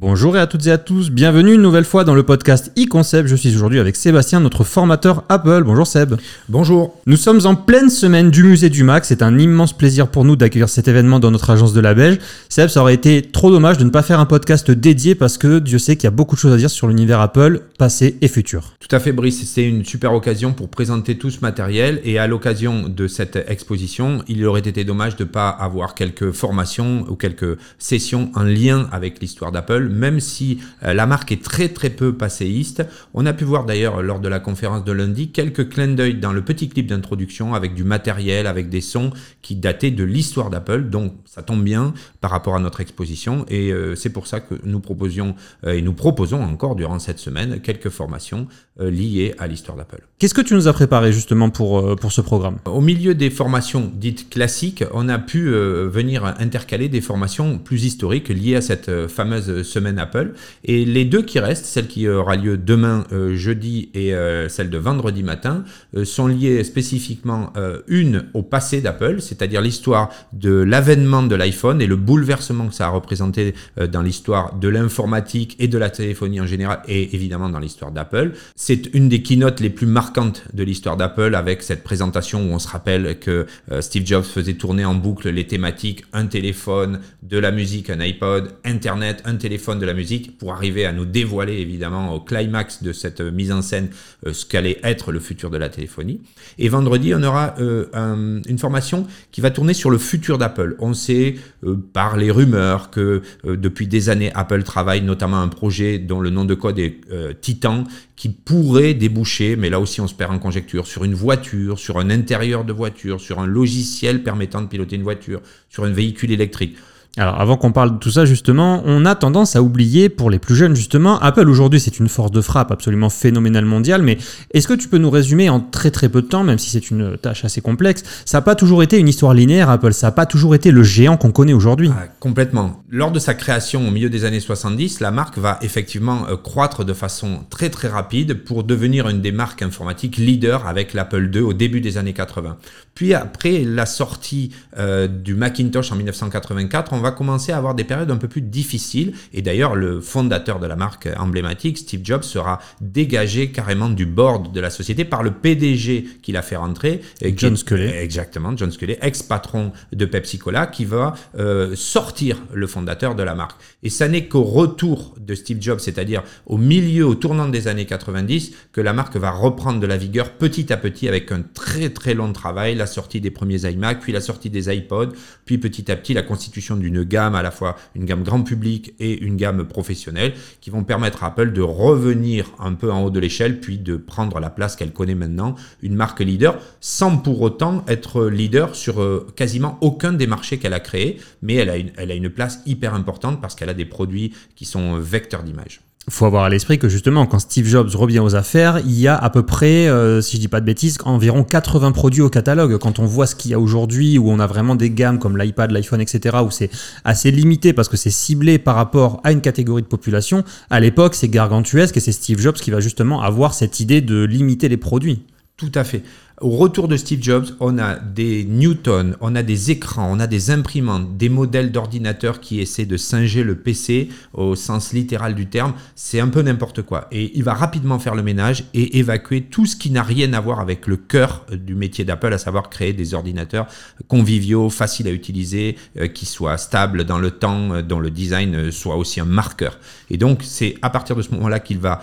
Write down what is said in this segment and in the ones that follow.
Bonjour et à toutes et à tous, bienvenue une nouvelle fois dans le podcast e-concept. Je suis aujourd'hui avec Sébastien, notre formateur Apple. Bonjour Seb. Bonjour. Nous sommes en pleine semaine du musée du Mac. C'est un immense plaisir pour nous d'accueillir cet événement dans notre agence de la Belge. Seb, ça aurait été trop dommage de ne pas faire un podcast dédié parce que Dieu sait qu'il y a beaucoup de choses à dire sur l'univers Apple, passé et futur. Tout à fait Brice, c'est une super occasion pour présenter tout ce matériel et à l'occasion de cette exposition, il aurait été dommage de ne pas avoir quelques formations ou quelques sessions en lien avec l'histoire d'Apple même si euh, la marque est très très peu passéiste. On a pu voir d'ailleurs lors de la conférence de lundi quelques clins d'œil dans le petit clip d'introduction avec du matériel, avec des sons qui dataient de l'histoire d'Apple. Donc ça tombe bien par rapport à notre exposition et euh, c'est pour ça que nous proposions euh, et nous proposons encore durant cette semaine quelques formations liées à l'histoire d'Apple. Qu'est-ce que tu nous as préparé justement pour, pour ce programme? Au milieu des formations dites classiques, on a pu venir intercaler des formations plus historiques liées à cette fameuse semaine Apple. Et les deux qui restent, celle qui aura lieu demain euh, jeudi et euh, celle de vendredi matin, euh, sont liées spécifiquement une au passé d'Apple, c'est-à-dire l'histoire de l'avènement de l'iPhone et le bouleversement que ça a représenté dans l'histoire de l'informatique et de la téléphonie en général et évidemment dans l'histoire d'Apple. C'est une des keynotes les plus marquantes de l'histoire d'Apple avec cette présentation où on se rappelle que Steve Jobs faisait tourner en boucle les thématiques un téléphone, de la musique, un iPod, Internet, un téléphone de la musique pour arriver à nous dévoiler évidemment au climax de cette mise en scène euh, ce qu'allait être le futur de la téléphonie. Et vendredi, on aura euh, une formation qui va tourner sur le futur d'Apple. On sait euh, par les rumeurs que depuis des années, Apple travaille notamment un projet dont le nom de code est Titan qui pourrait déboucher, mais là aussi on se perd en conjecture, sur une voiture, sur un intérieur de voiture, sur un logiciel permettant de piloter une voiture, sur un véhicule électrique. Alors avant qu'on parle de tout ça justement, on a tendance à oublier pour les plus jeunes justement, Apple aujourd'hui c'est une force de frappe absolument phénoménale mondiale, mais est-ce que tu peux nous résumer en très très peu de temps, même si c'est une tâche assez complexe, ça n'a pas toujours été une histoire linéaire Apple, ça n'a pas toujours été le géant qu'on connaît aujourd'hui? Ah, Complètement. Lors de sa création au milieu des années 70, la marque va effectivement euh, croître de façon très très rapide pour devenir une des marques informatiques leader avec l'Apple II au début des années 80. Puis après la sortie euh, du Macintosh en 1984, on va commencer à avoir des périodes un peu plus difficiles. Et d'ailleurs, le fondateur de la marque emblématique, Steve Jobs, sera dégagé carrément du board de la société par le PDG qui l'a fait rentrer. John Sculley. Exactement, John Sculley, ex-patron de Pepsi Cola, qui va euh, sortir le fondateur de la marque. Et ça n'est qu'au retour de Steve Jobs, c'est-à-dire au milieu, au tournant des années 90, que la marque va reprendre de la vigueur petit à petit avec un très très long travail, la sortie des premiers iMac, puis la sortie des iPods, puis petit à petit la constitution du une gamme à la fois une gamme grand public et une gamme professionnelle qui vont permettre à Apple de revenir un peu en haut de l'échelle puis de prendre la place qu'elle connaît maintenant, une marque leader, sans pour autant être leader sur euh, quasiment aucun des marchés qu'elle a créés, mais elle a une, elle a une place hyper importante parce qu'elle a des produits qui sont vecteurs d'image faut avoir à l'esprit que justement, quand Steve Jobs revient aux affaires, il y a à peu près, euh, si je dis pas de bêtises, environ 80 produits au catalogue. Quand on voit ce qu'il y a aujourd'hui, où on a vraiment des gammes comme l'iPad, l'iPhone, etc., où c'est assez limité parce que c'est ciblé par rapport à une catégorie de population, à l'époque, c'est gargantuesque et c'est Steve Jobs qui va justement avoir cette idée de limiter les produits. Tout à fait. Au retour de Steve Jobs, on a des Newton, on a des écrans, on a des imprimantes, des modèles d'ordinateurs qui essaient de singer le PC au sens littéral du terme. C'est un peu n'importe quoi. Et il va rapidement faire le ménage et évacuer tout ce qui n'a rien à voir avec le cœur du métier d'Apple, à savoir créer des ordinateurs conviviaux, faciles à utiliser, euh, qui soient stables dans le temps, euh, dont le design euh, soit aussi un marqueur. Et donc, c'est à partir de ce moment-là qu'il va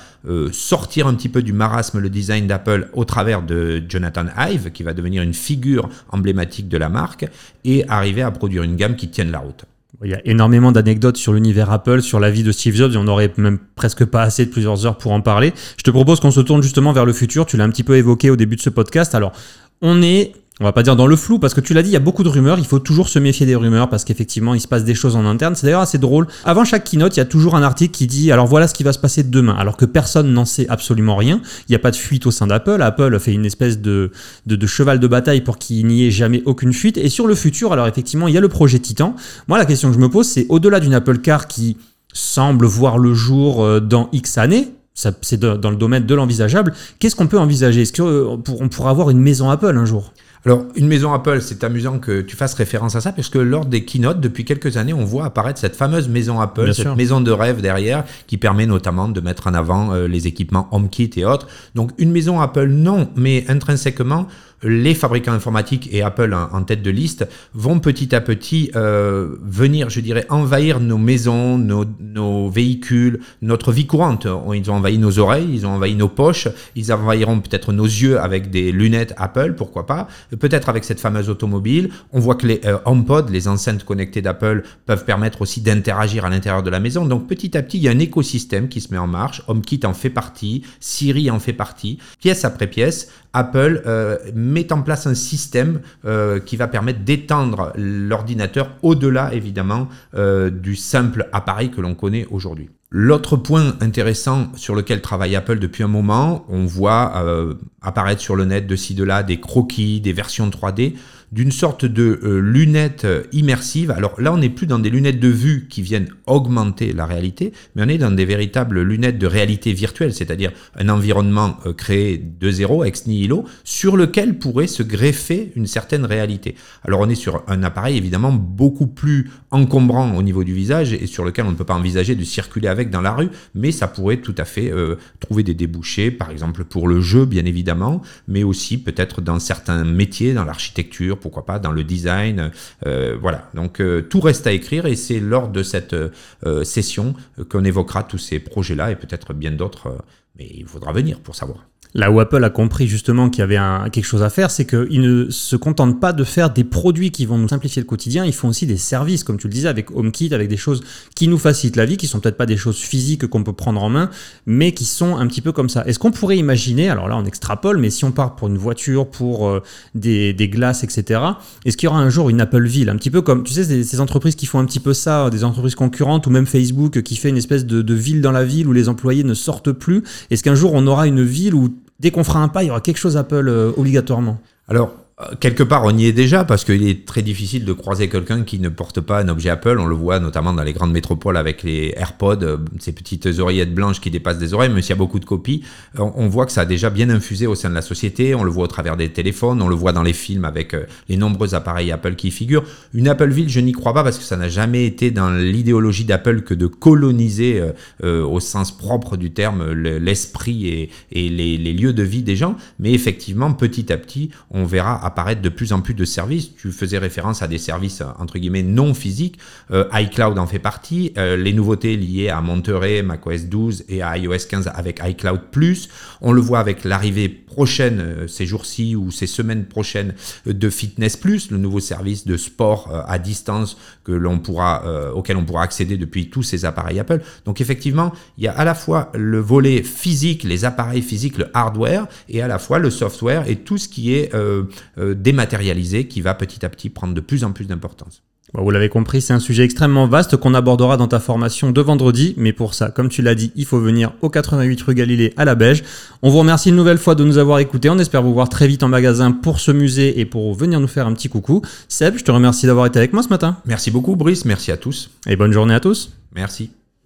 sortir un petit peu du marasme le design d'Apple au travers de Jonathan Hive, qui va devenir une figure emblématique de la marque, et arriver à produire une gamme qui tienne la route. Il y a énormément d'anecdotes sur l'univers Apple, sur la vie de Steve Jobs, et on n'aurait même presque pas assez de plusieurs heures pour en parler. Je te propose qu'on se tourne justement vers le futur, tu l'as un petit peu évoqué au début de ce podcast. Alors, on est on va pas dire dans le flou, parce que tu l'as dit, il y a beaucoup de rumeurs, il faut toujours se méfier des rumeurs, parce qu'effectivement, il se passe des choses en interne. C'est d'ailleurs assez drôle. Avant chaque keynote, il y a toujours un article qui dit, alors voilà ce qui va se passer demain, alors que personne n'en sait absolument rien. Il n'y a pas de fuite au sein d'Apple. Apple fait une espèce de, de, cheval de bataille pour qu'il n'y ait jamais aucune fuite. Et sur le futur, alors effectivement, il y a le projet Titan. Moi, la question que je me pose, c'est au-delà d'une Apple Car qui semble voir le jour euh, dans X années, c'est dans le domaine de l'envisageable, qu'est-ce qu'on peut envisager? Est-ce qu'on euh, pourra avoir une maison Apple un jour? Alors, une maison Apple, c'est amusant que tu fasses référence à ça, parce que lors des keynotes, depuis quelques années, on voit apparaître cette fameuse maison Apple, cette maison de rêve derrière, qui permet notamment de mettre en avant euh, les équipements HomeKit et autres. Donc, une maison Apple, non, mais intrinsèquement, les fabricants informatiques et Apple en, tête de liste vont petit à petit euh, venir, je dirais, envahir nos maisons, nos, nos, véhicules, notre vie courante. Ils ont envahi nos oreilles, ils ont envahi nos poches, ils envahiront peut-être nos yeux avec des lunettes Apple, pourquoi pas, peut-être avec cette fameuse automobile. On voit que les euh, HomePod, les enceintes connectées d'Apple, peuvent permettre aussi d'interagir à l'intérieur de la maison. Donc petit à petit, il y a un écosystème qui se met en marche. HomeKit en fait partie, Siri en fait partie, pièce après pièce. Apple euh, en place un système euh, qui va permettre d'étendre l'ordinateur au-delà évidemment euh, du simple appareil que l'on connaît aujourd'hui. L'autre point intéressant sur lequel travaille Apple depuis un moment, on voit apparaître sur le net de ci de là des croquis, des versions 3D d'une sorte de euh, lunettes immersives. Alors là, on n'est plus dans des lunettes de vue qui viennent augmenter la réalité, mais on est dans des véritables lunettes de réalité virtuelle, c'est-à-dire un environnement euh, créé de zéro, ex nihilo, sur lequel pourrait se greffer une certaine réalité. Alors on est sur un appareil évidemment beaucoup plus encombrant au niveau du visage et sur lequel on ne peut pas envisager de circuler avec dans la rue, mais ça pourrait tout à fait euh, trouver des débouchés, par exemple pour le jeu bien évidemment, mais aussi peut-être dans certains métiers, dans l'architecture, pourquoi pas dans le design. Euh, voilà, donc euh, tout reste à écrire et c'est lors de cette session qu'on évoquera tous ces projets-là et peut-être bien d'autres, mais il faudra venir pour savoir. Là où Apple a compris justement qu'il y avait un, quelque chose à faire, c'est qu'ils ne se contentent pas de faire des produits qui vont nous simplifier le quotidien, ils font aussi des services, comme tu le disais, avec HomeKit, avec des choses qui nous facilitent la vie, qui sont peut-être pas des choses physiques qu'on peut prendre en main, mais qui sont un petit peu comme ça. Est-ce qu'on pourrait imaginer, alors là on extrapole, mais si on part pour une voiture, pour euh, des, des, glaces, etc., est-ce qu'il y aura un jour une Apple Ville, un petit peu comme, tu sais, ces, entreprises qui font un petit peu ça, des entreprises concurrentes, ou même Facebook qui fait une espèce de ville dans la ville où les employés ne sortent plus, est-ce qu'un jour on aura une ville où dès qu'on fera un pas, il y aura quelque chose Apple euh, obligatoirement. Alors, quelque part, on y est déjà parce qu'il est très difficile de croiser quelqu'un qui ne porte pas un objet Apple. On le voit notamment dans les grandes métropoles avec les AirPods, euh, ces petites oreillettes blanches qui dépassent des oreilles, même s'il y a beaucoup de copies. Euh, on voit que ça a déjà bien infusé au sein de la société. On le voit au travers des téléphones, on le voit dans les films avec les nombreux appareils Apple qui y figurent. Une Appleville, je n'y crois pas parce que ça n'a jamais été dans l'idéologie d'Apple que de coloniser au sens propre du terme l'esprit et, les lieux de vie des gens. Mais effectivement, petit à petit, on verra apparaître de plus en plus de services. Tu faisais référence à des services entre guillemets non physiques. Euh, iCloud en fait partie. Euh, les nouveautés liées à Monterey, macOS 12 et à iOS 15 avec iCloud Plus. On le voit avec l'arrivée prochaine euh, ces jours-ci ou ces semaines prochaines de Fitness Plus, le nouveau service de sport à distance que l'on pourra, auquel on pourra accéder depuis tous ces appareils Apple. Donc effectivement, il y a à la fois le volet physique, les appareils physiques, le hardware, et à la fois le software et tout ce qui est dématérialisé qui va petit à petit prendre de plus en plus d'importance. Vous l'avez compris, c'est un sujet extrêmement vaste qu'on abordera dans ta formation de vendredi. Mais pour ça, comme tu l'as dit, il faut venir au 88 rue Galilée à la Beige. On vous remercie une nouvelle fois de nous avoir écoutés. On espère vous voir très vite en magasin pour ce musée et pour venir nous faire un petit coucou. Seb, je te remercie d'avoir été avec moi ce matin. Merci beaucoup, Brice. Merci à tous. Et bonne journée à tous. Merci.